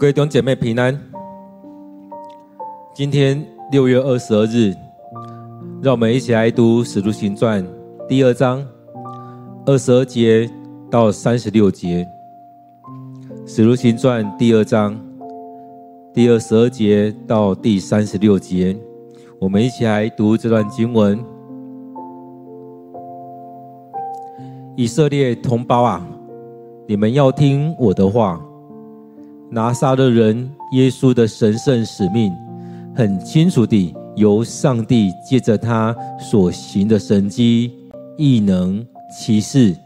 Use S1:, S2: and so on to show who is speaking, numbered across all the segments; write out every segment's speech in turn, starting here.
S1: 各位弟兄姐妹平安。今天六月二十二日，让我们一起来读《使徒行传》第二章二十二节到三十六节。《使徒行传》第二章第二十二节到第三十六节，我们一起来读这段经文。以色列同胞啊，你们要听我的话。拿撒勒人耶稣的神圣使命，很清楚地由上帝借着他所行的神迹、异能、奇事，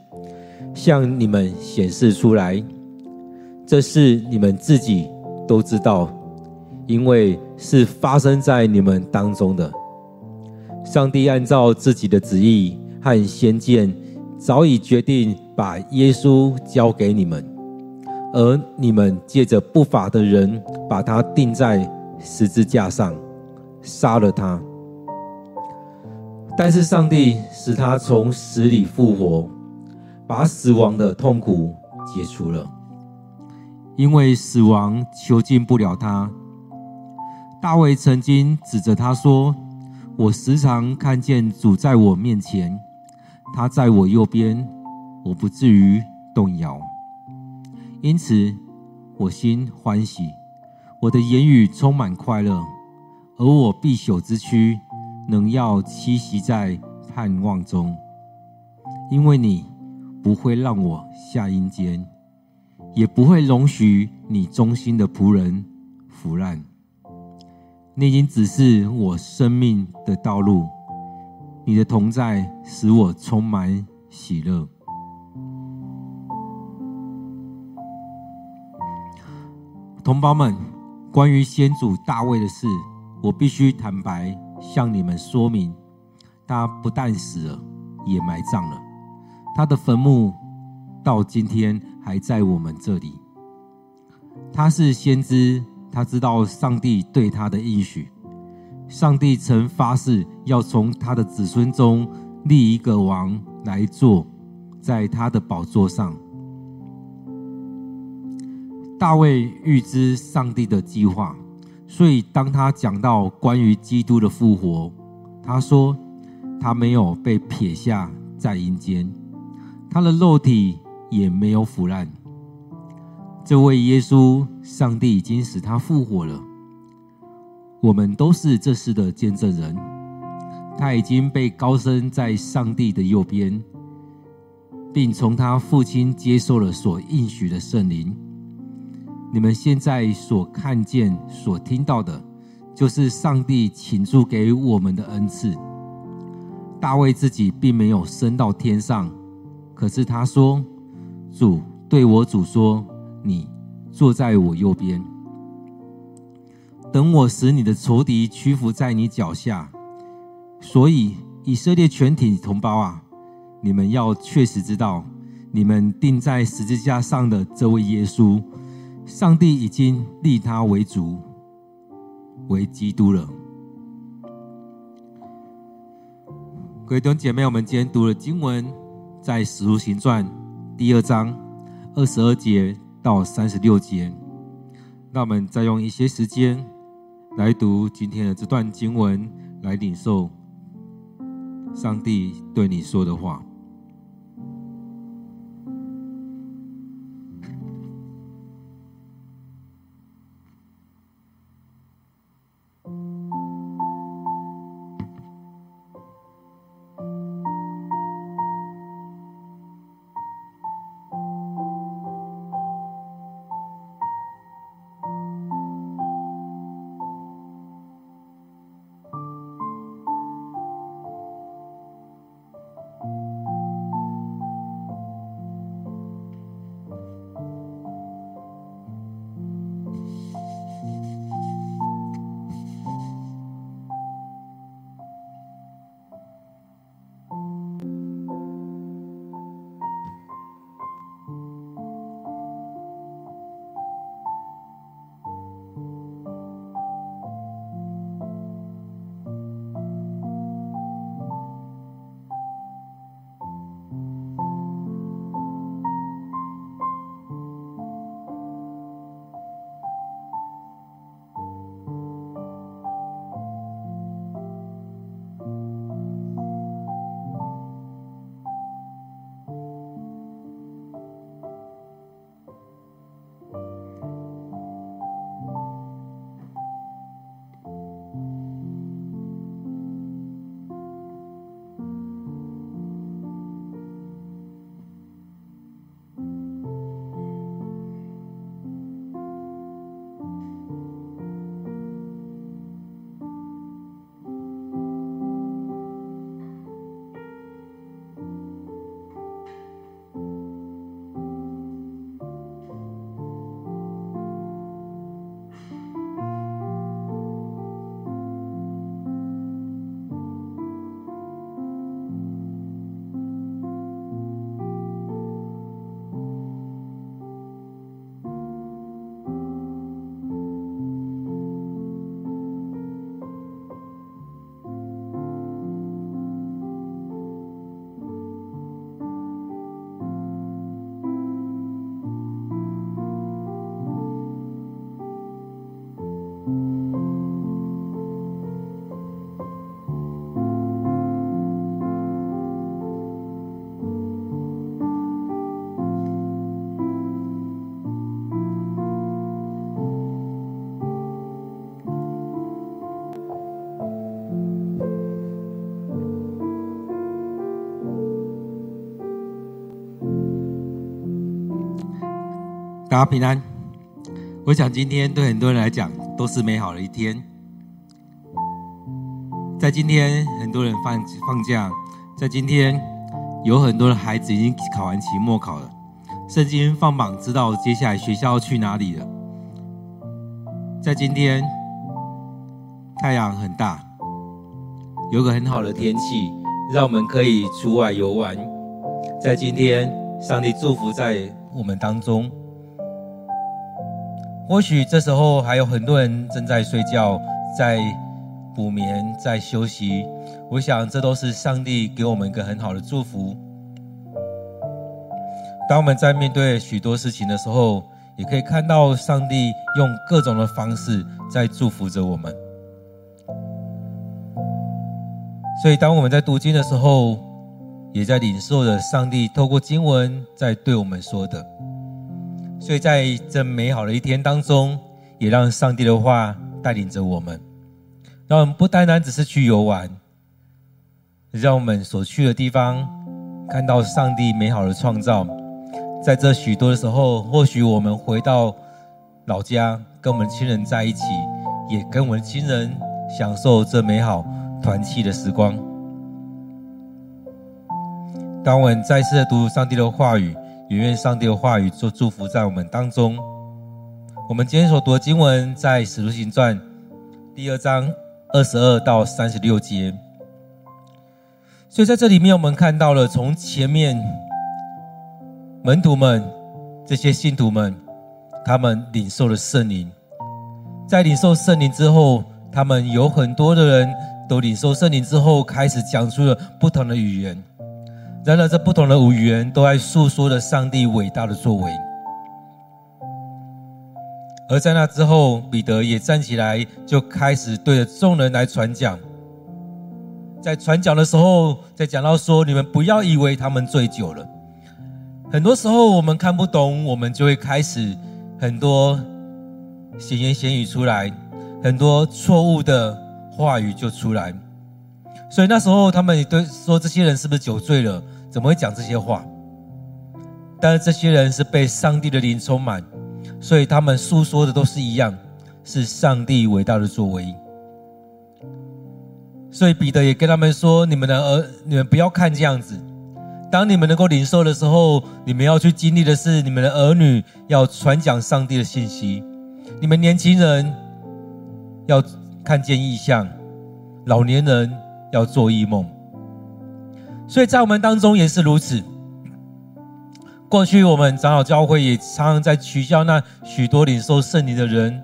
S1: 向你们显示出来。这事你们自己都知道，因为是发生在你们当中的。上帝按照自己的旨意和先见，早已决定把耶稣交给你们。而你们借着不法的人，把他钉在十字架上，杀了他。但是上帝使他从死里复活，把死亡的痛苦解除了，因为死亡囚禁不了他。大卫曾经指着他说：“我时常看见主在我面前，他在我右边，我不至于动摇。”因此，我心欢喜，我的言语充满快乐，而我必朽之躯能要栖息在盼望中，因为你不会让我下阴间，也不会容许你忠心的仆人腐烂。你已经指示我生命的道路，你的同在使我充满喜乐。同胞们，关于先祖大卫的事，我必须坦白向你们说明：他不但死了，也埋葬了，他的坟墓到今天还在我们这里。他是先知，他知道上帝对他的应许。上帝曾发誓要从他的子孙中立一个王来坐在他的宝座上。大卫预知上帝的计划，所以当他讲到关于基督的复活，他说他没有被撇下在阴间，他的肉体也没有腐烂。这位耶稣，上帝已经使他复活了。我们都是这事的见证人。他已经被高升在上帝的右边，并从他父亲接受了所应许的圣灵。你们现在所看见、所听到的，就是上帝倾注给我们的恩赐。大卫自己并没有升到天上，可是他说：“主对我主说，你坐在我右边，等我使你的仇敌屈服在你脚下。”所以，以色列全体同胞啊，你们要确实知道，你们钉在十字架上的这位耶稣。上帝已经立他为主，为基督了。各位弟兄姐妹，我们今天读的经文在《使徒行传》第二章二十二节到三十六节。那我们再用一些时间来读今天的这段经文，来领受上帝对你说的话。大家平安。我想今天对很多人来讲都是美好的一天。在今天，很多人放放假；在今天，有很多的孩子已经考完期末考了，圣经放榜，知道接下来学校要去哪里了。在今天，太阳很大，有个很好的天气，让我们可以出外游玩。在今天，上帝祝福在我们当中。或许这时候还有很多人正在睡觉，在补眠，在休息。我想这都是上帝给我们一个很好的祝福。当我们在面对许多事情的时候，也可以看到上帝用各种的方式在祝福着我们。所以，当我们在读经的时候，也在领受着上帝透过经文在对我们说的。所以在这美好的一天当中，也让上帝的话带领着我们，让我们不单单只是去游玩，让我们所去的地方看到上帝美好的创造。在这许多的时候，或许我们回到老家，跟我们亲人在一起，也跟我们亲人享受这美好团契的时光。当我们再次读上帝的话语。也愿上帝的话语做祝福在我们当中。我们今天所读的经文在《使徒行传》第二章二十二到三十六节。所以在这里面，我们看到了从前面门徒们这些信徒们，他们领受了圣灵。在领受圣灵之后，他们有很多的人都领受圣灵之后，开始讲出了不同的语言。然而，这不同的语言都在诉说着上帝伟大的作为。而在那之后，彼得也站起来，就开始对着众人来传讲。在传讲的时候，在讲到说：“你们不要以为他们醉酒了。”很多时候，我们看不懂，我们就会开始很多闲言闲语出来，很多错误的话语就出来。所以那时候，他们也对说：“这些人是不是酒醉了？”怎么会讲这些话？但是这些人是被上帝的灵充满，所以他们诉说的都是一样，是上帝伟大的作为。所以彼得也跟他们说：“你们的儿，你们不要看这样子。当你们能够领受的时候，你们要去经历的是，你们的儿女要传讲上帝的信息，你们年轻人要看见异象，老年人要做异梦。”所以在我们当中也是如此。过去我们长老教会也常常在取笑那许多领受圣灵的人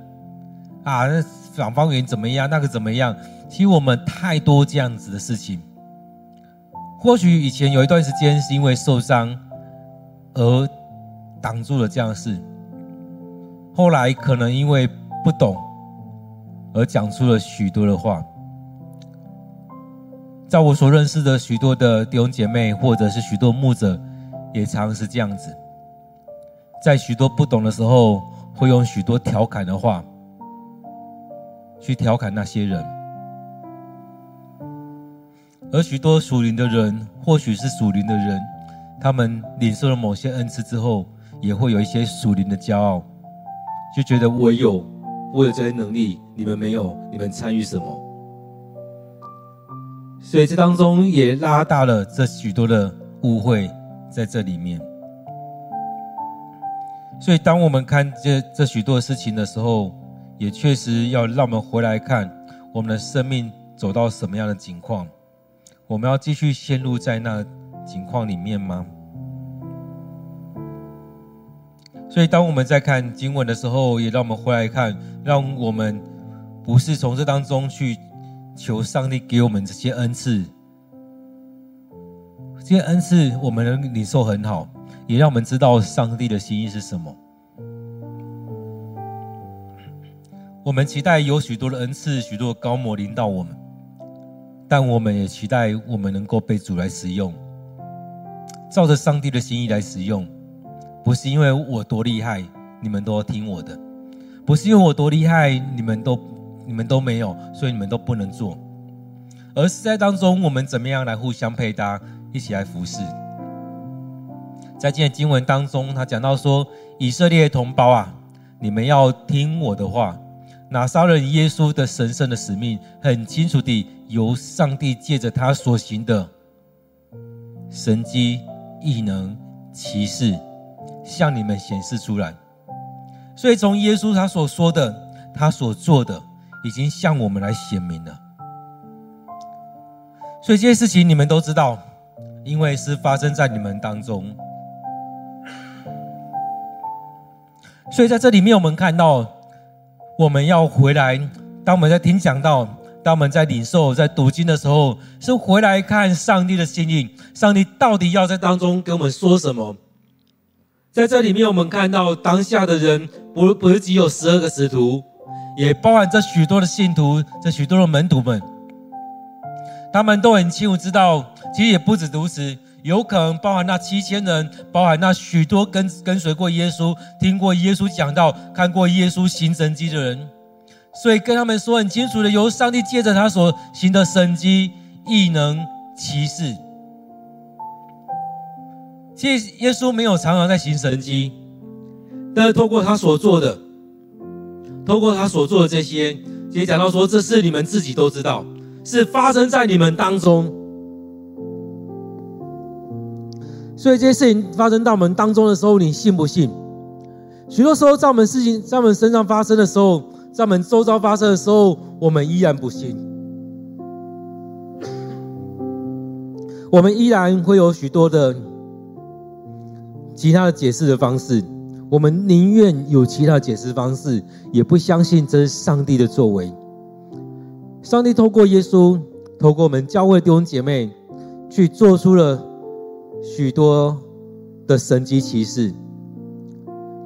S1: 啊，那讲方言怎么样，那个怎么样？其实我们太多这样子的事情。或许以前有一段时间是因为受伤而挡住了这样的事，后来可能因为不懂而讲出了许多的话。在我所认识的许多的弟兄姐妹，或者是许多牧者，也常是这样子，在许多不懂的时候，会用许多调侃的话去调侃那些人，而许多属灵的人，或许是属灵的人，他们领受了某些恩赐之后，也会有一些属灵的骄傲，就觉得我有，我有这些能力，你们没有，你们参与什么？所以这当中也拉大了这许多的误会在这里面。所以当我们看这这许多事情的时候，也确实要让我们回来看我们的生命走到什么样的境况，我们要继续陷入在那境况里面吗？所以当我们在看经文的时候，也让我们回来看，让我们不是从这当中去。求上帝给我们这些恩赐，这些恩赐我们能领受很好，也让我们知道上帝的心意是什么。我们期待有许多的恩赐，许多的膏抹临到我们，但我们也期待我们能够被主来使用，照着上帝的心意来使用。不是因为我多厉害，你们都要听我的；不是因为我多厉害，你们都。你们都没有，所以你们都不能做。而是在当中，我们怎么样来互相配搭，一起来服侍？在今天经文当中，他讲到说，以色列同胞啊，你们要听我的话。拿撒勒耶稣的神圣的使命，很清楚地由上帝借着他所行的神迹、异能、奇事，向你们显示出来。所以从耶稣他所说的，他所做的，已经向我们来显明了。所以这些事情你们都知道，因为是发生在你们当中。所以在这里面，我们看到。我们要回来。当我们在听讲到，当我们在领受、在读经的时候，是回来看上帝的心意。上帝到底要在当中跟我们说什么？在这里面，我们看到当下的人不不是只有十二个使徒，也包含着许多的信徒，这许多的门徒们，他们都很清楚知道，其实也不止如此。有可能包含那七千人，包含那许多跟跟随过耶稣、听过耶稣讲道、看过耶稣行神迹的人，所以跟他们说很清楚的，由上帝借着他所行的神迹、异能、奇事。其实耶稣没有常常在行神迹，但是透过他所做的，透过他所做的这些，其实讲到说，这是你们自己都知道，是发生在你们当中。所以这些事情发生到我们当中的时候，你信不信？许多时候，在我们事情在我们身上发生的时候，在我们周遭发生的时候，我们依然不信。我们依然会有许多的其他的解释的方式，我们宁愿有其他解释方式，也不相信这是上帝的作为。上帝透过耶稣，透过我们教会弟兄姐妹，去做出了。许多的神迹奇事，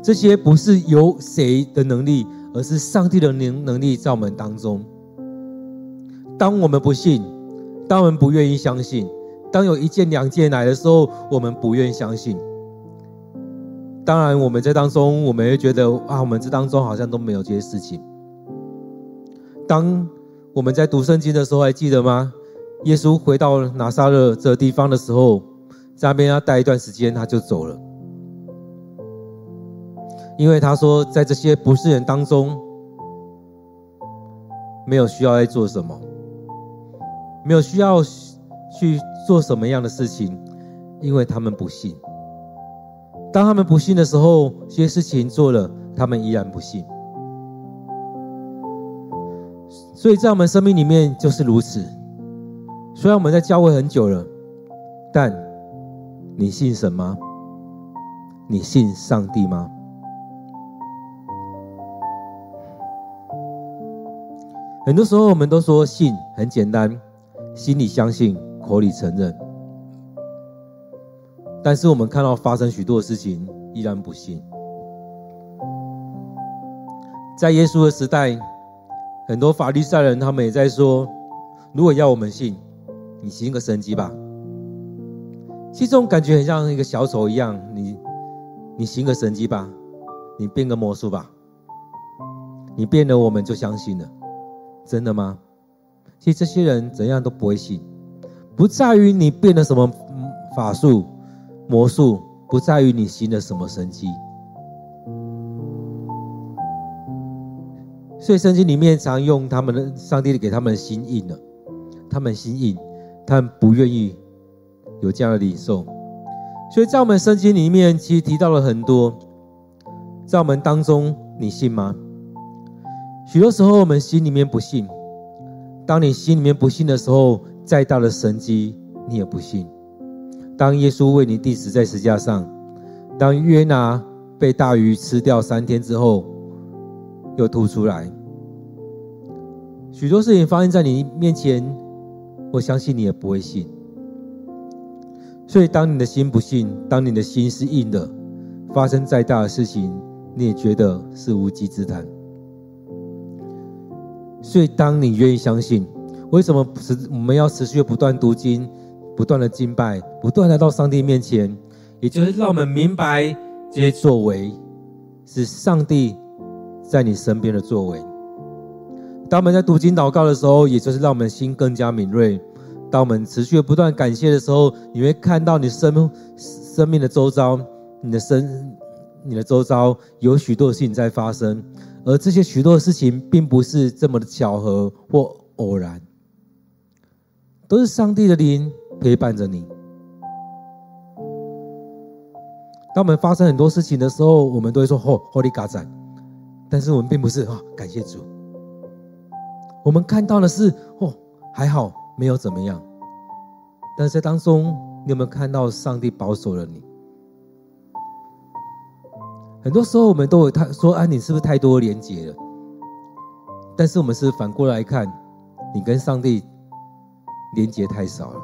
S1: 这些不是由谁的能力，而是上帝的能能力在我们当中。当我们不信，当我们不愿意相信，当有一件两件来的时候，我们不愿相信。当然，我们在当中，我们会觉得啊，我们这当中好像都没有这些事情。当我们在读圣经的时候，还记得吗？耶稣回到拿撒勒这个地方的时候。在那边要待一段时间，他就走了，因为他说，在这些不是人当中，没有需要在做什么，没有需要去做什么样的事情，因为他们不信。当他们不信的时候，这些事情做了，他们依然不信。所以在我们生命里面就是如此。虽然我们在教会很久了，但。你信神吗？你信上帝吗？很多时候，我们都说信很简单，心里相信，口里承认。但是，我们看到发生许多的事情，依然不信。在耶稣的时代，很多法利赛人他们也在说：如果要我们信，你行个神迹吧。其实这种感觉很像一个小丑一样，你，你行个神迹吧，你变个魔术吧，你变了我们就相信了，真的吗？其实这些人怎样都不会信，不在于你变了什么法术、魔术，不在于你行了什么神迹。所以圣经里面常用他们的上帝给他们的心硬了，他们心硬，他们不愿意。有这样的领受，所以在我们圣经里面，其实提到了很多。在我们当中，你信吗？许多时候，我们心里面不信。当你心里面不信的时候，再大的神迹，你也不信。当耶稣为你钉死在十字架上，当约拿被大鱼吃掉三天之后，又吐出来，许多事情发生在你面前，我相信你也不会信。所以，当你的心不信，当你的心是硬的，发生再大的事情，你也觉得是无稽之谈。所以，当你愿意相信，为什么持我们要持续不断读经、不断的敬拜、不断来到上帝面前，也就是让我们明白这些作为是上帝在你身边的作为。当我们在读经祷告的时候，也就是让我们心更加敏锐。当我们持续不断感谢的时候，你会看到你生命生命的周遭，你的生你的周遭有许多的事情在发生，而这些许多的事情并不是这么的巧合或偶然，都是上帝的灵陪伴着你。当我们发生很多事情的时候，我们都会说：“哦，Holy God！” 但是我们并不是哦，感谢主。我们看到的是哦，还好没有怎么样。但是在当中，你有没有看到上帝保守了你？很多时候，我们都有他说：“啊，你是不是太多连结了？”但是我们是反过来看，你跟上帝连结太少了。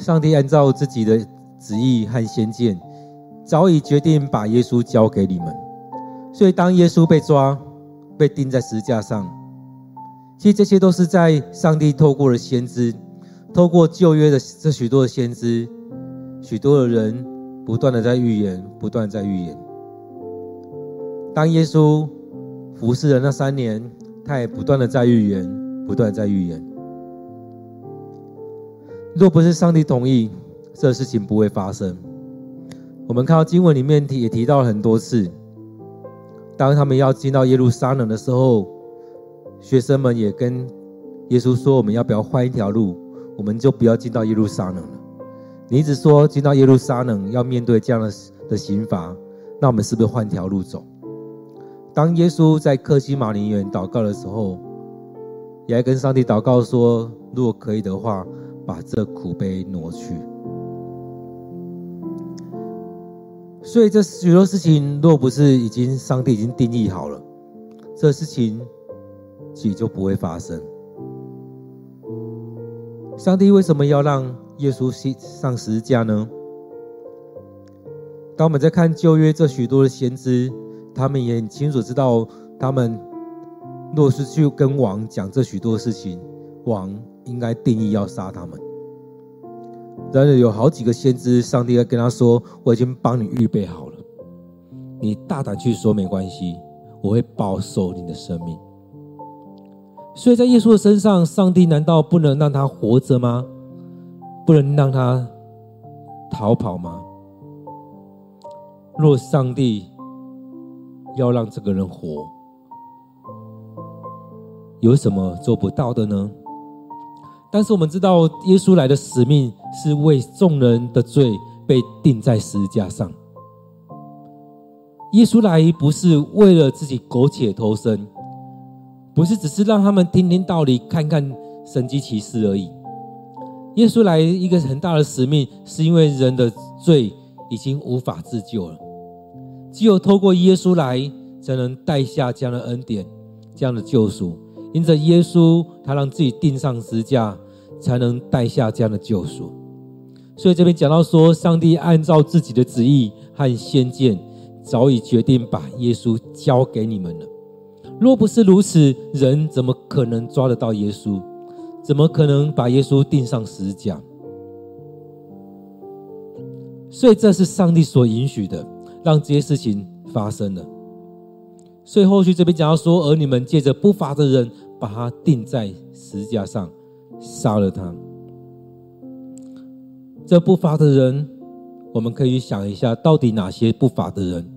S1: 上帝按照自己的旨意和先见，早已决定把耶稣交给你们。所以，当耶稣被抓、被钉在十字架上，其实这些都是在上帝透过了先知，透过旧约的这许多的先知，许多的人不断的在预言，不断在预言。当耶稣服侍的那三年，他也不断的在预言，不断在预言。若不是上帝同意，这事情不会发生。我们看到经文里面提也提到了很多次，当他们要进到耶路撒冷的时候，学生们也跟耶稣说：“我们要不要换一条路？我们就不要进到耶路撒冷了。”你一直说进到耶路撒冷要面对这样的的刑罚，那我们是不是换条路走？当耶稣在客西马尼园祷告的时候，也跟上帝祷告说：“如果可以的话。”把这苦杯挪去，所以这许多事情，若不是已经上帝已经定义好了，这事情其实就不会发生。上帝为什么要让耶稣上十字架呢？当我们在看旧约这许多的先知，他们也很清楚知道，他们若是去跟王讲这许多事情，王。应该定义要杀他们。然而有好几个先知，上帝要跟他说：“我已经帮你预备好了，你大胆去说没关系，我会保守你的生命。”所以在耶稣的身上，上帝难道不能让他活着吗？不能让他逃跑吗？若上帝要让这个人活，有什么做不到的呢？但是我们知道，耶稣来的使命是为众人的罪被钉在十字架上。耶稣来不是为了自己苟且偷生，不是只是让他们听听道理、看看神迹奇事而已。耶稣来一个很大的使命，是因为人的罪已经无法自救了，只有透过耶稣来，才能带下这样的恩典、这样的救赎。因着耶稣，他让自己钉上十字架，才能带下这样的救赎。所以这边讲到说，上帝按照自己的旨意和先见，早已决定把耶稣交给你们了。若不是如此，人怎么可能抓得到耶稣？怎么可能把耶稣钉上十字架？所以这是上帝所允许的，让这些事情发生了。所以后续这边讲到说，而你们借着不法的人把他钉在十字架上，杀了他。这不法的人，我们可以想一下，到底哪些不法的人？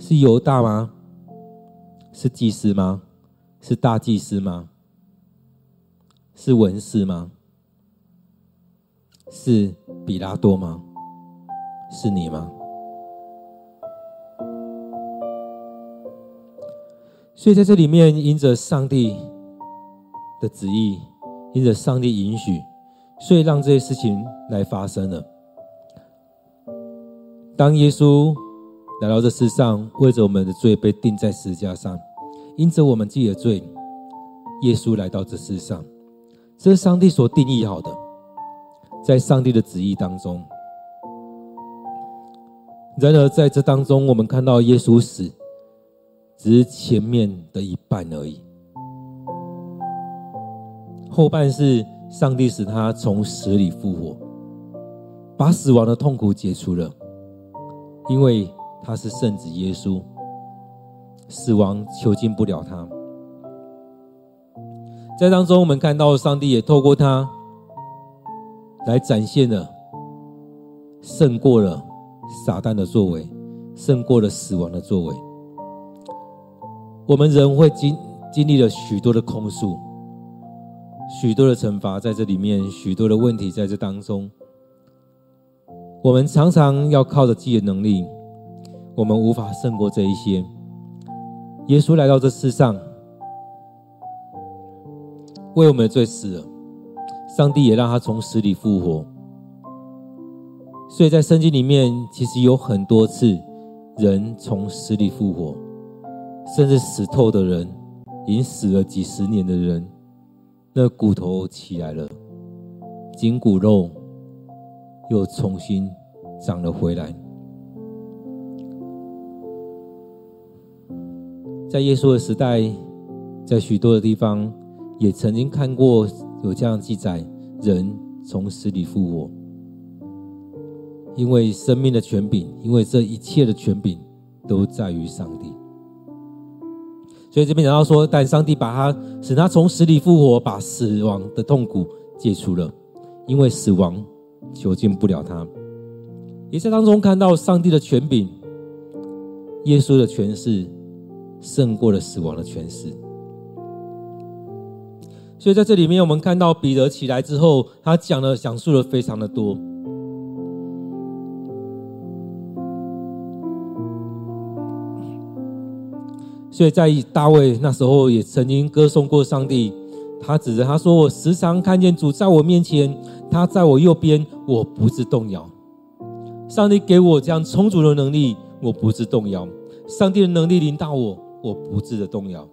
S1: 是犹大吗？是祭司吗？是大祭司吗？是文士吗？是比拉多吗？是你吗？所以在这里面，因着上帝的旨意，因着上帝允许，所以让这些事情来发生了。当耶稣来到这世上，为着我们的罪被钉在十字架上，因着我们自己的罪，耶稣来到这世上，这是上帝所定义好的，在上帝的旨意当中。然而在这当中，我们看到耶稣死。只是前面的一半而已，后半是上帝使他从死里复活，把死亡的痛苦解除了，因为他是圣子耶稣，死亡囚禁不了他。在当中，我们看到上帝也透过他来展现了胜过了撒旦的作为，胜过了死亡的作为。我们人会经经历了许多的控诉，许多的惩罚在这里面，许多的问题在这当中。我们常常要靠着自己的能力，我们无法胜过这一些。耶稣来到这世上，为我们的罪死了，上帝也让他从死里复活。所以在圣经里面，其实有很多次人从死里复活，甚至死透的人，已经死了几十年的人，那骨头起来了，筋骨肉。又重新长了回来。在耶稣的时代，在许多的地方，也曾经看过有这样记载：人从死里复活。因为生命的权柄，因为这一切的权柄都在于上帝。所以这边讲到说，但上帝把他使他从死里复活，把死亡的痛苦解除了，因为死亡。囚禁不了他，也在当中看到上帝的权柄，耶稣的权势胜过了死亡的权势。所以在这里面，我们看到彼得起来之后，他讲了讲述了非常的多。所以在大卫那时候也曾经歌颂过上帝。他指着他说：“我时常看见主在我面前，他在我右边，我不致动摇。上帝给我这样充足的能力，我不致动摇。上帝的能力临到我，我不致的动摇。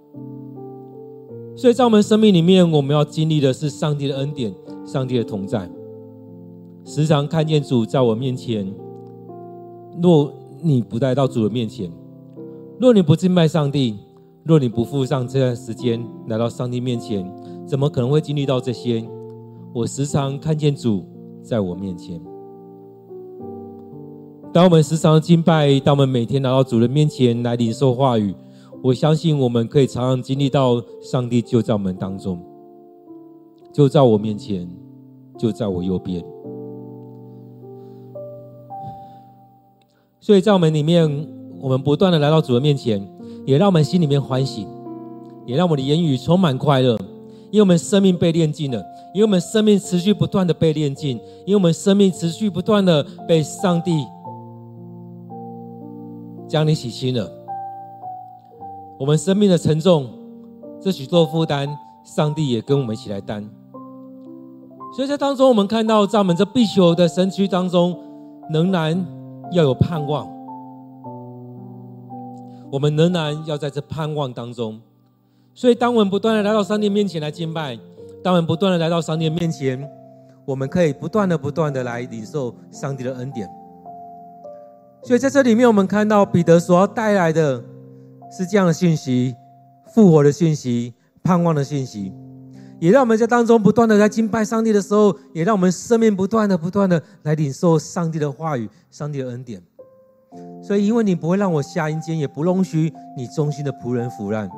S1: 所以在我们生命里面，我们要经历的是上帝的恩典，上帝的同在。时常看见主在我面前。若你不带到主的面前，若你不敬拜上帝，若你不付上这段时间来到上帝面前。”怎么可能会经历到这些？我时常看见主在我面前。当我们时常敬拜，当我们每天来到主人面前来领受话语，我相信我们可以常常经历到上帝就在我们当中，就在我面前，就在我右边。所以在我们里面，我们不断的来到主的面前，也让我们心里面欢喜，也让我们的言语充满快乐。因为我们生命被炼净了，因为我们生命持续不断的被炼净，因为我们生命持续不断的被上帝将你洗清了。我们生命的沉重，这许多负担，上帝也跟我们一起来担。所以在当中，我们看到在我们这必修的身躯当中，仍然要有盼望。我们仍然要在这盼望当中。所以，当我们不断的来到上帝面前来敬拜，当我们不断的来到上帝面前，我们可以不断的、不断的来领受上帝的恩典。所以，在这里面，我们看到彼得所要带来的是这样的信息：复活的信息、盼望的信息，也让我们在当中不断的在敬拜上帝的时候，也让我们生命不断的、不断的来领受上帝的话语、上帝的恩典。所以，因为你不会让我下阴间，也不容许你忠心的仆人腐烂。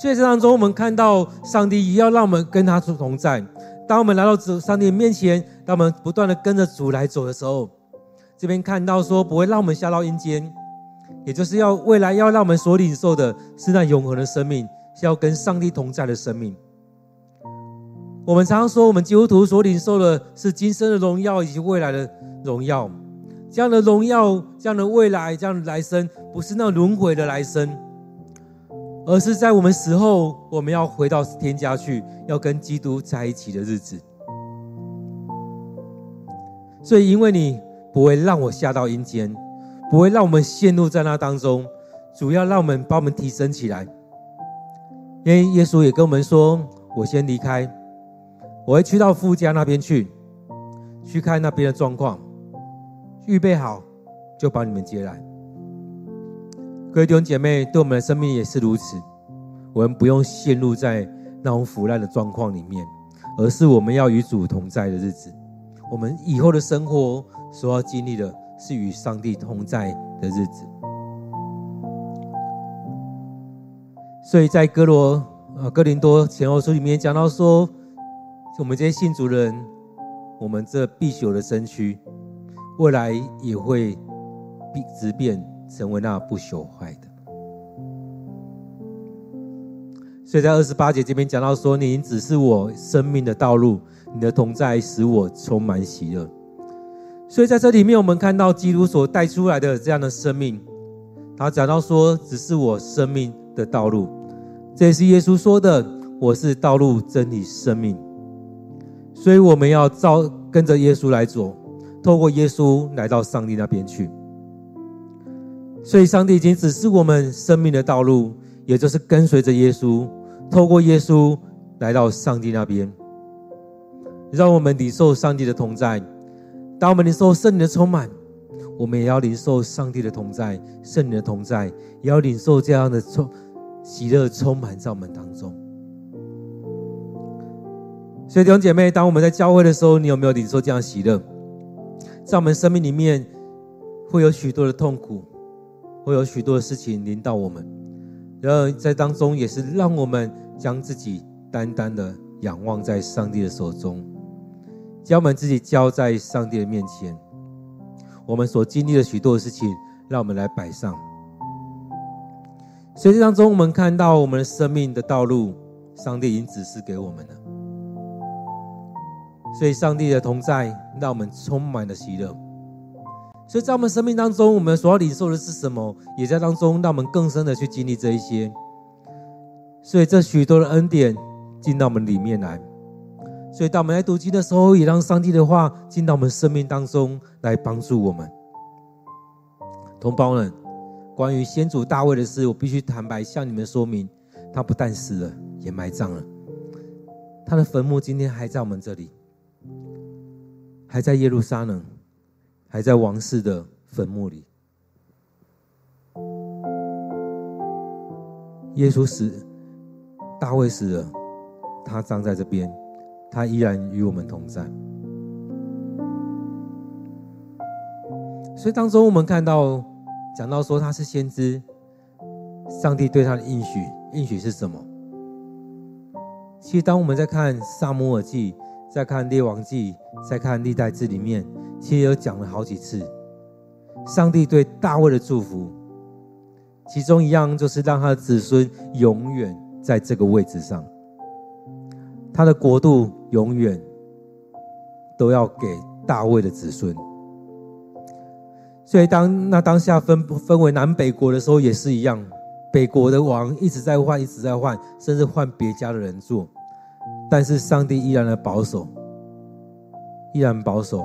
S1: 所以这当中，我们看到上帝要让我们跟他同在。当我们来到主上帝面前，当我们不断的跟着主来走的时候，这边看到说不会让我们下到阴间，也就是要未来要让我们所领受的是那永恒的生命，是要跟上帝同在的生命。我们常常说，我们基督徒所领受的是今生的荣耀以及未来的荣耀。这样的荣耀，这样的未来，这样的来生，不是那轮回的来生。而是在我们死后，我们要回到天家去，要跟基督在一起的日子。所以，因为你不会让我下到阴间，不会让我们陷入在那当中，主要让我们把我们提升起来。因为耶稣也跟我们说：“我先离开，我会去到父家那边去，去看那边的状况，预备好就把你们接来。”各位弟兄姐妹，对我们的生命也是如此。我们不用陷入在那种腐烂的状况里面，而是我们要与主同在的日子。我们以后的生活所要经历的是与上帝同在的日子。所以在哥罗呃哥林多前后书里面讲到说，我们这些信主的人我们这必朽的身躯，未来也会必直变成为那不朽坏的。所以在二十八节这边讲到说：“你只是我生命的道路，你的同在使我充满喜乐。”所以在这里面，我们看到基督所带出来的这样的生命。他讲到说：“只是我生命的道路。”这也是耶稣说的：“我是道路、真理、生命。”所以我们要照跟着耶稣来走，透过耶稣来到上帝那边去。所以，上帝已经指示我们生命的道路，也就是跟随着耶稣，透过耶稣来到上帝那边，让我们领受上帝的同在。当我们领受圣灵的充满，我们也要领受上帝的同在，圣灵的同在，也要领受这样的充喜乐充满在我们当中。所以弟兄姐妹，当我们在教会的时候，你有没有领受这样喜乐？在我们生命里面，会有许多的痛苦，会有许多的事情临到我们，然后在当中也是让我们将自己单单的仰望在上帝的手中，将我们自己交在上帝的面前。我们所经历的许多的事情，让我们来摆上。所以这当中，我们看到我们的生命的道路，上帝已经指示给我们了。所以，上帝的同在让我们充满了喜乐。所以在我们生命当中，我们所要领受的是什么？也在当中让我们更深的去经历这一些。所以，这许多的恩典进到我们里面来。所以，当我们来读经的时候，也让上帝的话进到我们生命当中来帮助我们。同胞们，关于先祖大卫的事，我必须坦白向你们说明：他不但死了，也埋葬了。他的坟墓今天还在我们这里。还在耶路撒冷，还在王室的坟墓里。耶稣死，大卫死了，他葬在这边，他依然与我们同在。所以当中我们看到，讲到说他是先知，上帝对他的应许，应许是什么？其实当我们在看撒母耳记。再看列王记，再看历代志里面，其实有讲了好几次，上帝对大卫的祝福，其中一样就是让他的子孙永远在这个位置上，他的国度永远都要给大卫的子孙。所以当那当下分分为南北国的时候，也是一样，北国的王一直在换，一直在换，甚至换别家的人做。但是上帝依然的保守，依然保守，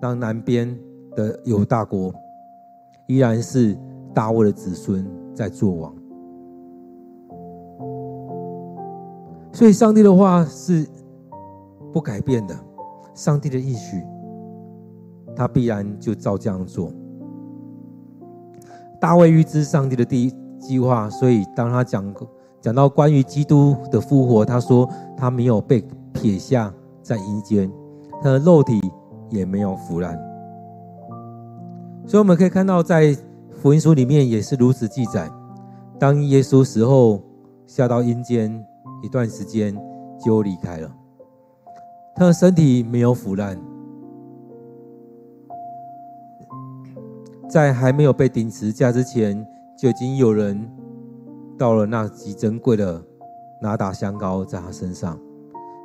S1: 让南边的犹大国依然是大卫的子孙在做王。所以上帝的话是不改变的，上帝的意许，他必然就照这样做。大卫预知上帝的第一计划，所以当他讲。讲到关于基督的复活，他说他没有被撇下在阴间，他的肉体也没有腐烂。所以我们可以看到，在福音书里面也是如此记载：当耶稣死后下到阴间一段时间，就离开了。他的身体没有腐烂，在还没有被钉十字架之前，就已经有人。到了那极珍贵的拿达香膏在他身上，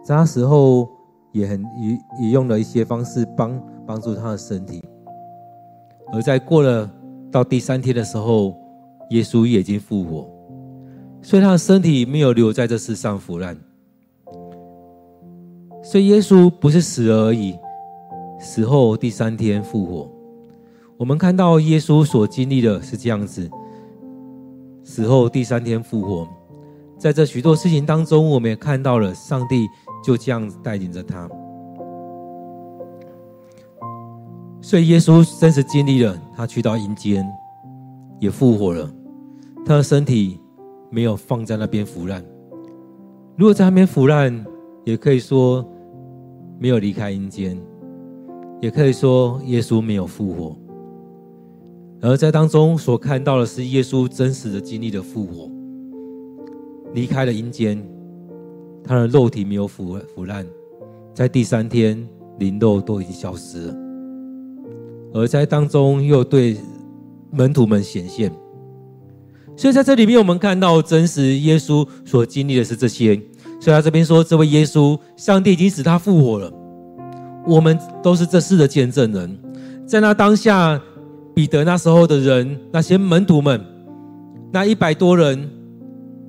S1: 在他死后也很也也用了一些方式帮帮助他的身体，而在过了到第三天的时候，耶稣也已经复活，所以他的身体没有留在这世上腐烂，所以耶稣不是死而已，死后第三天复活。我们看到耶稣所经历的是这样子。死后第三天复活，在这许多事情当中，我们也看到了上帝就这样带领着他。所以耶稣真实经历了，他去到阴间，也复活了，他的身体没有放在那边腐烂。如果在那边腐烂，也可以说没有离开阴间，也可以说耶稣没有复活。而在当中所看到的是耶稣真实的经历的复活，离开了阴间，他的肉体没有腐腐烂，在第三天灵肉都已经消失了，而在当中又对门徒们显现。所以在这里面，我们看到真实耶稣所经历的是这些。所以他这边说，这位耶稣，上帝已经使他复活了。我们都是这事的见证人。在那当下，彼得那时候的人，那些门徒们，那一百多人，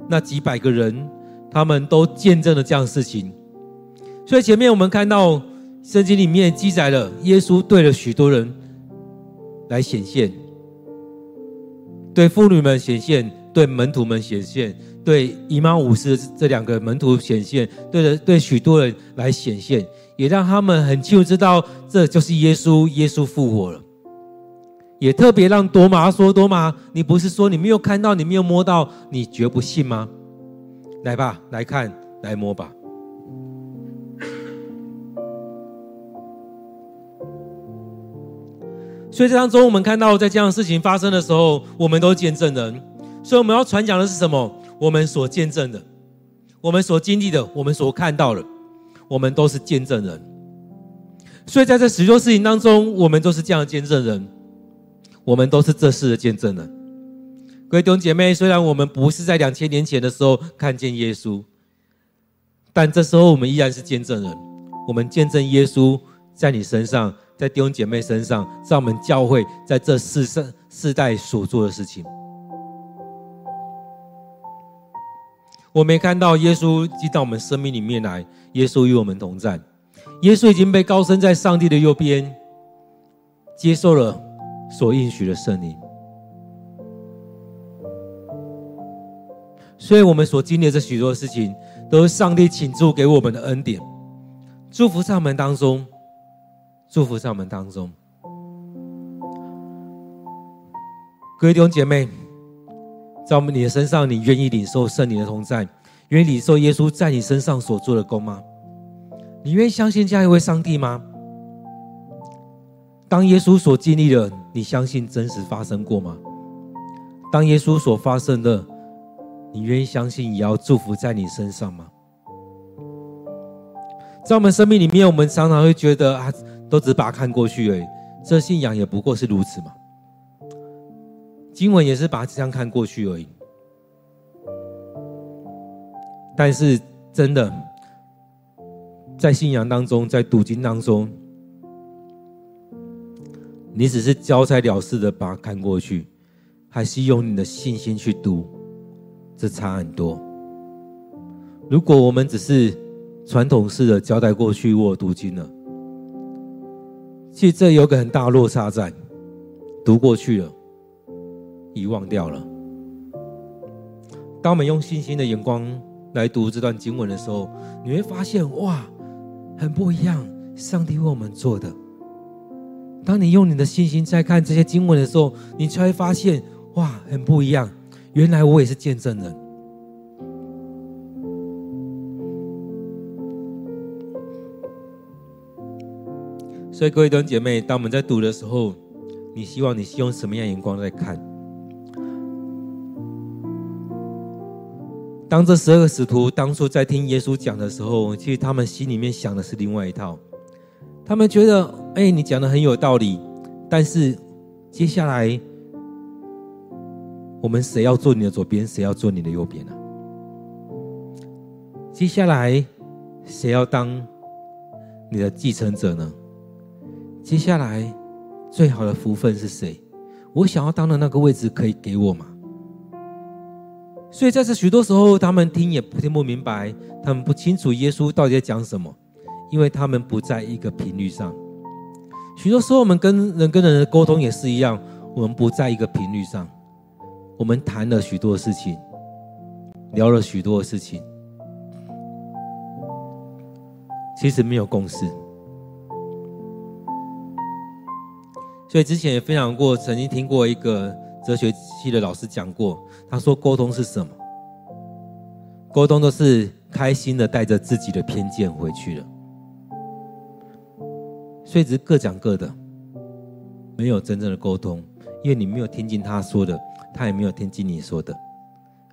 S1: 那几百个人，他们都见证了这样事情。所以前面我们看到圣经里面记载了耶稣对了许多人来显现。对妇女们显现，对门徒们显现，对以马忤斯这两个门徒显现，对的对许多人来显现，也让他们很清楚知道这就是耶稣，耶稣复活了。也特别让多马说：“多马，你不是说你没有看到，你没有摸到，你绝不信吗？来吧，来看，来摸吧。”所以这当中，我们看到在这样的事情发生的时候，我们都见证人。所以我们要传讲的是什么？我们所见证的，我们所经历的，我们所看到的，我们都是见证人。所以在这许多事情当中，我们都是这样的见证人，我们都是这世的见证人。各位弟兄姐妹，虽然我们不是在两千年前的时候看见耶稣，但这时候我们依然是见证人。我们见证耶稣在你身上。在弟兄姐妹身上，在我们教会在这世世世代所做的事情，我没看到耶稣进到我们生命里面来。耶稣与我们同在，耶稣已经被高升在上帝的右边，接受了所应许的圣灵。所以，我们所经历的这许多事情，都是上帝倾注给我们的恩典，祝福上门当中。祝福上门当中，各位弟兄姐妹，在我们你的身上，你愿意领受圣灵的同在，愿意领受耶稣在你身上所做的工吗？你愿意相信这样一位上帝吗？当耶稣所经历的，你相信真实发生过吗？当耶稣所发生的，你愿意相信也要祝福在你身上吗？在我们生命里面，我们常常会觉得啊。都只把它看过去而已，这信仰也不过是如此嘛。经文也是把它这样看过去而已。但是真的，在信仰当中，在读经当中，你只是交差了事的把它看过去，还是用你的信心去读，这差很多。如果我们只是传统式的交代过去，我读经了。其实这有个很大落差在，读过去了，遗忘掉了。当我们用信心的眼光来读这段经文的时候，你会发现哇，很不一样。上帝为我们做的。当你用你的信心在看这些经文的时候，你才会发现哇，很不一样。原来我也是见证人。所以，各位弟兄姐妹，当我们在读的时候，你希望你是用什么样眼光在看？当这十二个使徒当初在听耶稣讲的时候，其实他们心里面想的是另外一套。他们觉得，哎，你讲的很有道理，但是接下来，我们谁要坐你的左边，谁要坐你的右边呢？接下来，谁要当你的继承者呢？接下来，最好的福分是谁？我想要当的那个位置可以给我吗？所以在这许多时候，他们听也听不明白，他们不清楚耶稣到底在讲什么，因为他们不在一个频率上。许多时候，我们跟人跟人的沟通也是一样，我们不在一个频率上。我们谈了许多事情，聊了许多事情，其实没有共识。所以之前也分享过，曾经听过一个哲学系的老师讲过，他说沟通是什么？沟通都是开心的带着自己的偏见回去了，所以只是各讲各的，没有真正的沟通，因为你没有听进他说的，他也没有听进你说的，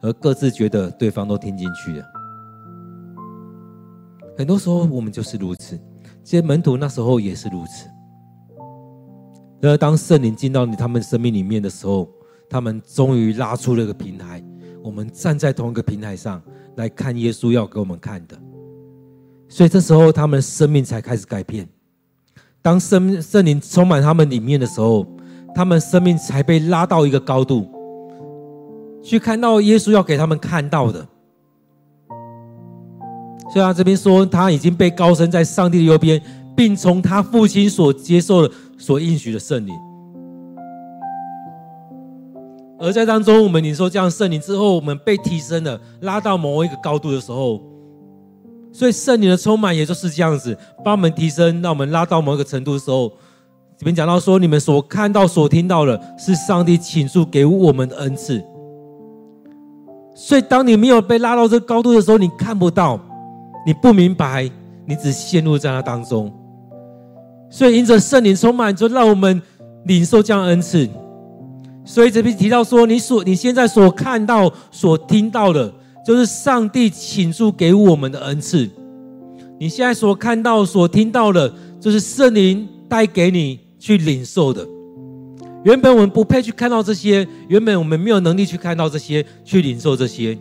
S1: 而各自觉得对方都听进去了。很多时候我们就是如此。这些门徒那时候也是如此。然而，当圣灵进到你他们生命里面的时候，他们终于拉出了一个平台，我们站在同一个平台上来看耶稣要给我们看的。所以这时候，他们生命才开始改变。当圣圣灵充满他们里面的时候，他们生命才被拉到一个高度，去看到耶稣要给他们看到的。所以他这边说，他已经被高升在上帝的右边，并从他父亲所接受的、所应许的圣灵。而在当中，我们领受这样圣灵之后，我们被提升了，拉到某一个高度的时候，所以圣灵的充满也就是这样子，把我们提升，让我们拉到某一个程度的时候，这边讲到说，你们所看到、所听到的，是上帝倾注给我们的恩赐。所以，当你没有被拉到这个高度的时候，你看不到。你不明白，你只陷入在那当中，所以因着圣灵充满，就让我们领受这样恩赐。所以这边提到说，你所你现在所看到、所听到的，就是上帝倾注给我们的恩赐。你现在所看到、所听到的，就是圣灵带给你去领受的。原本我们不配去看到这些，原本我们没有能力去看到这些，去领受这些。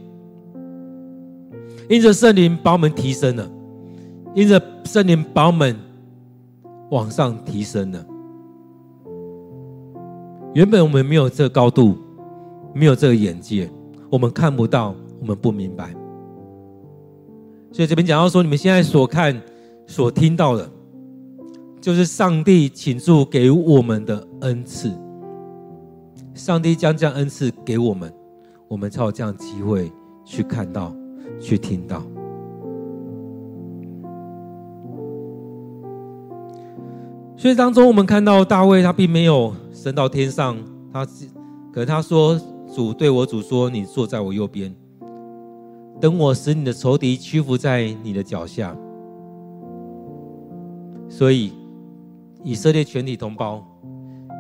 S1: 因着圣灵把我们提升了，因着圣灵把我们往上提升了。原本我们没有这高度，没有这个眼界，我们看不到，我们不明白。所以这边讲到说，你们现在所看、所听到的，就是上帝倾注给我们的恩赐。上帝将这样恩赐给我们，我们才有这样机会去看到。去听到，所以当中我们看到大卫，他并没有升到天上，他是可他说：“主对我主说，你坐在我右边，等我使你的仇敌屈服在你的脚下。”所以，以色列全体同胞，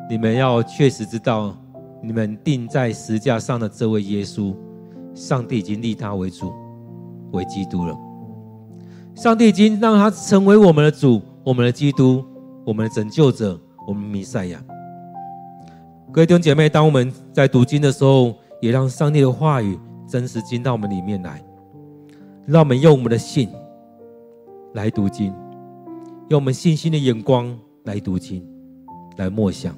S1: 你们要确实知道，你们钉在十架上的这位耶稣，上帝已经立他为主。为基督了，上帝已经让他成为我们的主，我们的基督，我们的拯救者，我们弥赛亚。各位弟兄姐妹，当我们在读经的时候，也让上帝的话语真实进到我们里面来，让我们用我们的信来读经，用我们信心的眼光来读经，来默想。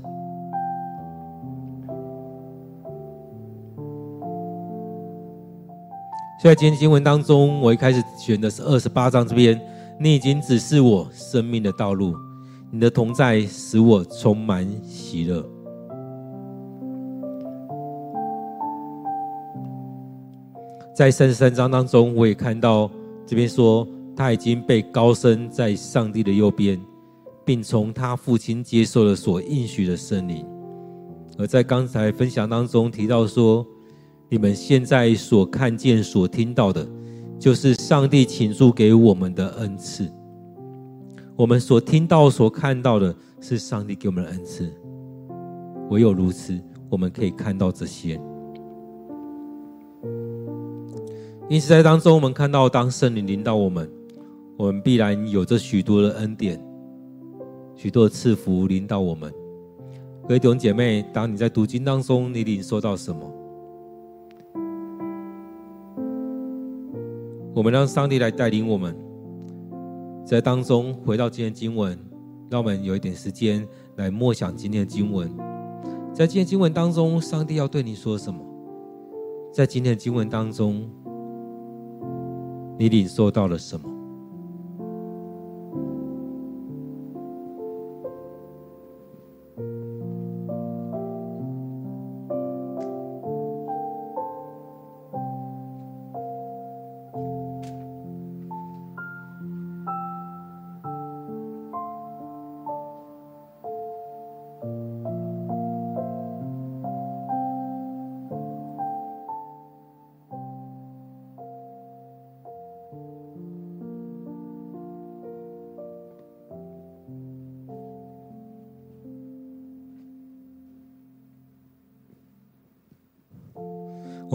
S1: 在今天经文当中，我一开始选的是二十八章这边。你已经指示我生命的道路，你的同在使我充满喜乐。在三十三章当中，我也看到这边说他已经被高升在上帝的右边，并从他父亲接受了所应许的圣灵。而在刚才分享当中提到说。你们现在所看见、所听到的，就是上帝倾注给我们的恩赐。我们所听到、所看到的，是上帝给我们的恩赐。唯有如此，我们可以看到这些。因此，在当中，我们看到，当圣灵临到我们，我们必然有着许多的恩典、许多的赐福临到我们。各位弟兄姐妹，当你在读经当中，你领受到什么？我们让上帝来带领我们，在当中回到今天经文，让我们有一点时间来默想今天的经文。在今天经文当中，上帝要对你说什么？在今天的经文当中，你领受到了什么？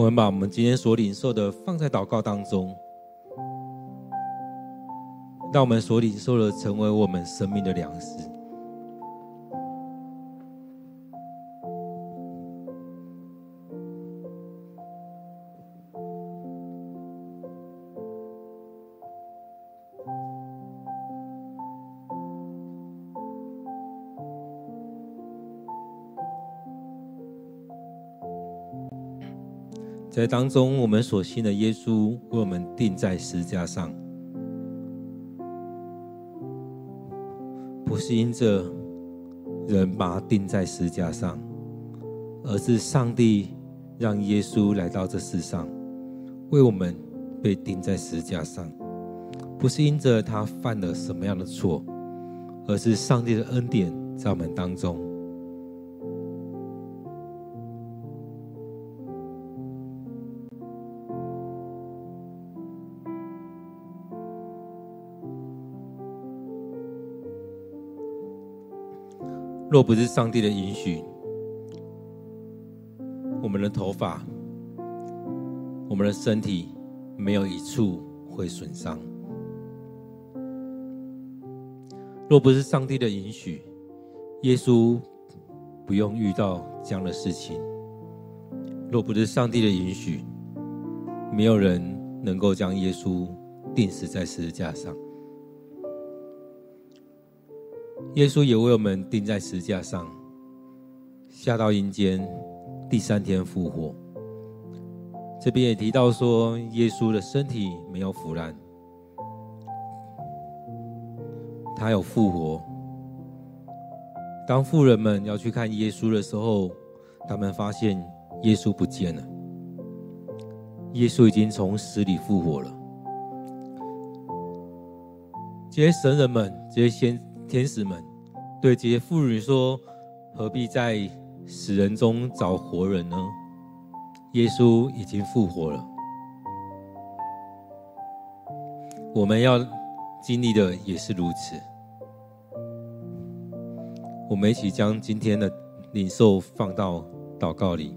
S1: 我们把我们今天所领受的放在祷告当中，让让我们所领受的成为我们生命的粮食。在当中，我们所信的耶稣为我们钉在十架上，不是因着人把他钉在十架上，而是上帝让耶稣来到这世上，为我们被钉在十架上，不是因着他犯了什么样的错，而是上帝的恩典在我们当中。若不是上帝的允许，我们的头发、我们的身体没有一处会损伤。若不是上帝的允许，耶稣不用遇到这样的事情。若不是上帝的允许，没有人能够将耶稣钉死在十字架上。耶稣也为我们钉在十字架上，下到阴间，第三天复活。这边也提到说，耶稣的身体没有腐烂，他有复活。当富人们要去看耶稣的时候，他们发现耶稣不见了，耶稣已经从死里复活了。这些神人们，这些先。天使们对这些妇女说：“何必在死人中找活人呢？耶稣已经复活了。我们要经历的也是如此。我们一起将今天的领受放到祷告里。”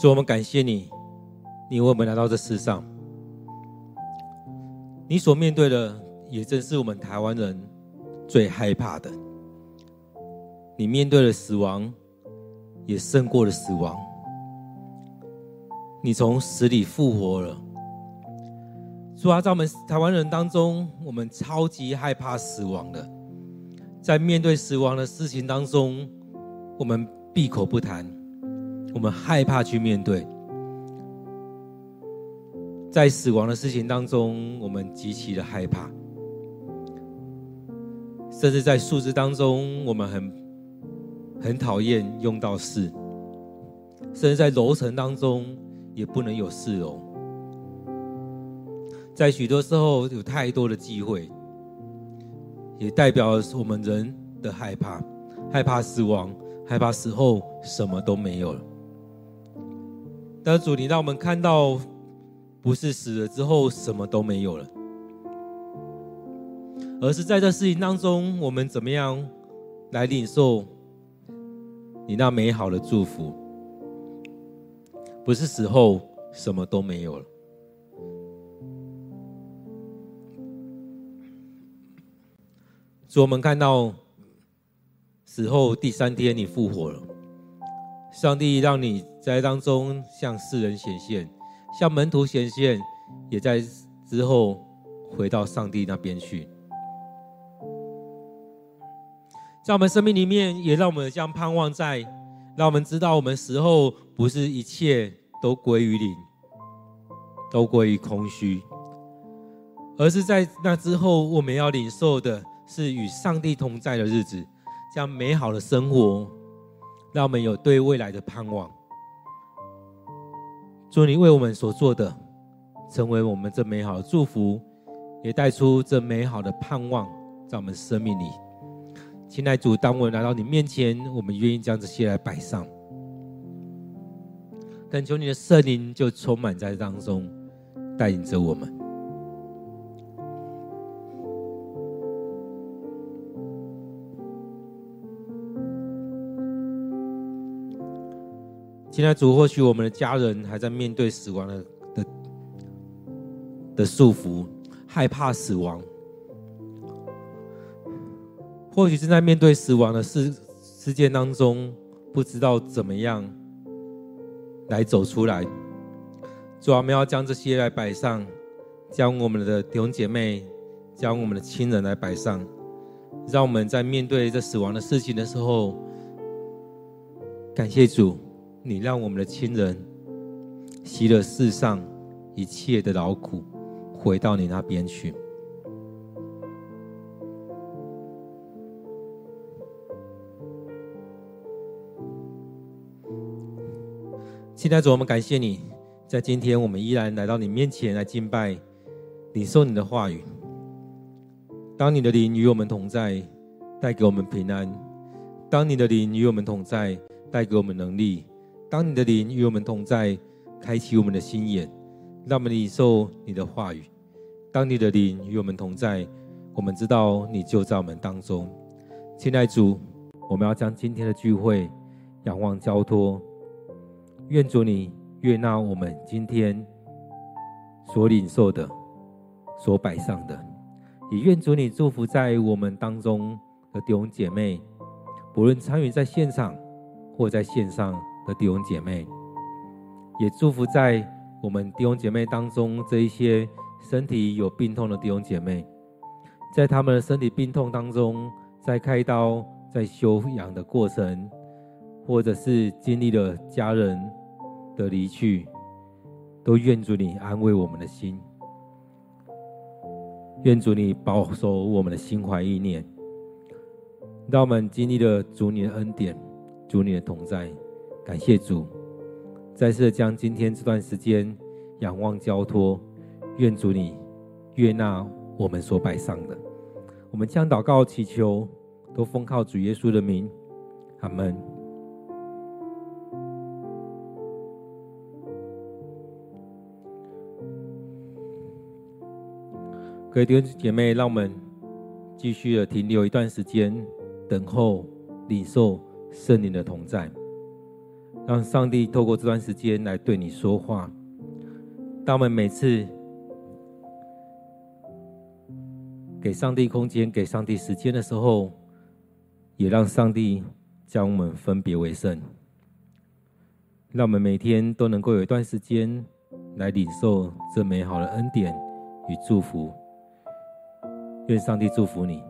S1: 主，我们感谢你，你为我们来到这世上，你所面对的也正是我们台湾人最害怕的。你面对了死亡，也胜过了死亡。你从死里复活了。主啊，在我们台湾人当中，我们超级害怕死亡的，在面对死亡的事情当中，我们闭口不谈。我们害怕去面对，在死亡的事情当中，我们极其的害怕，甚至在数字当中，我们很很讨厌用到四，甚至在楼层当中也不能有四楼，在许多时候有太多的忌讳，也代表我们人的害怕，害怕死亡，害怕死后什么都没有了。但主，你让我们看到，不是死了之后什么都没有了，而是在这事情当中，我们怎么样来领受你那美好的祝福？不是死后什么都没有了。主，我们看到死后第三天你复活了，上帝让你。在当中向世人显现，向门徒显现，也在之后回到上帝那边去。在我们生命里面，也让我们将盼望在，让我们知道我们死后不是一切都归于零，都归于空虚，而是在那之后，我们要领受的是与上帝同在的日子，这样美好的生活，让我们有对未来的盼望。祝，你为我们所做的，成为我们这美好的祝福，也带出这美好的盼望在我们生命里。亲爱的主，当我来到你面前，我们愿意将这些来摆上。恳求你的圣灵就充满在当中，带领着我们。现在主，或许我们的家人还在面对死亡的的的束缚，害怕死亡；或许正在面对死亡的事事件当中，不知道怎么样来走出来。主要，我们要将这些来摆上，将我们的弟兄姐妹，将我们的亲人来摆上，让我们在面对这死亡的事情的时候，感谢主。你让我们的亲人吸了世上一切的劳苦，回到你那边去。现在主，我们感谢你，在今天我们依然来到你面前来敬拜，领受你的话语。当你的灵与我们同在，带给我们平安；当你的灵与我们同在，带给我们能力。当你的灵与我们同在，开启我们的心眼，让我们领受你的话语。当你的灵与我们同在，我们知道你就在我们当中。亲爱主，我们要将今天的聚会仰望交托，愿主你悦纳我们今天所领受的、所摆上的，也愿主你祝福在我们当中的弟兄姐妹，不论参与在现场或在线上。的弟兄姐妹，也祝福在我们弟兄姐妹当中这一些身体有病痛的弟兄姐妹，在他们的身体病痛当中，在开刀、在休养的过程，或者是经历了家人的离去，都愿主你安慰我们的心，愿主你保守我们的心怀意念，让我们经历了主你的恩典、主你的同在。感谢主，再次将今天这段时间仰望交托，愿主你悦纳我们所摆上的。我们将祷告祈求，都奉靠主耶稣的名，阿门。各位弟兄姐妹，让我们继续的停留一段时间，等候领受圣灵的同在。让上帝透过这段时间来对你说话。当我们每次给上帝空间、给上帝时间的时候，也让上帝将我们分别为圣。让我们每天都能够有一段时间来领受这美好的恩典与祝福。愿上帝祝福你。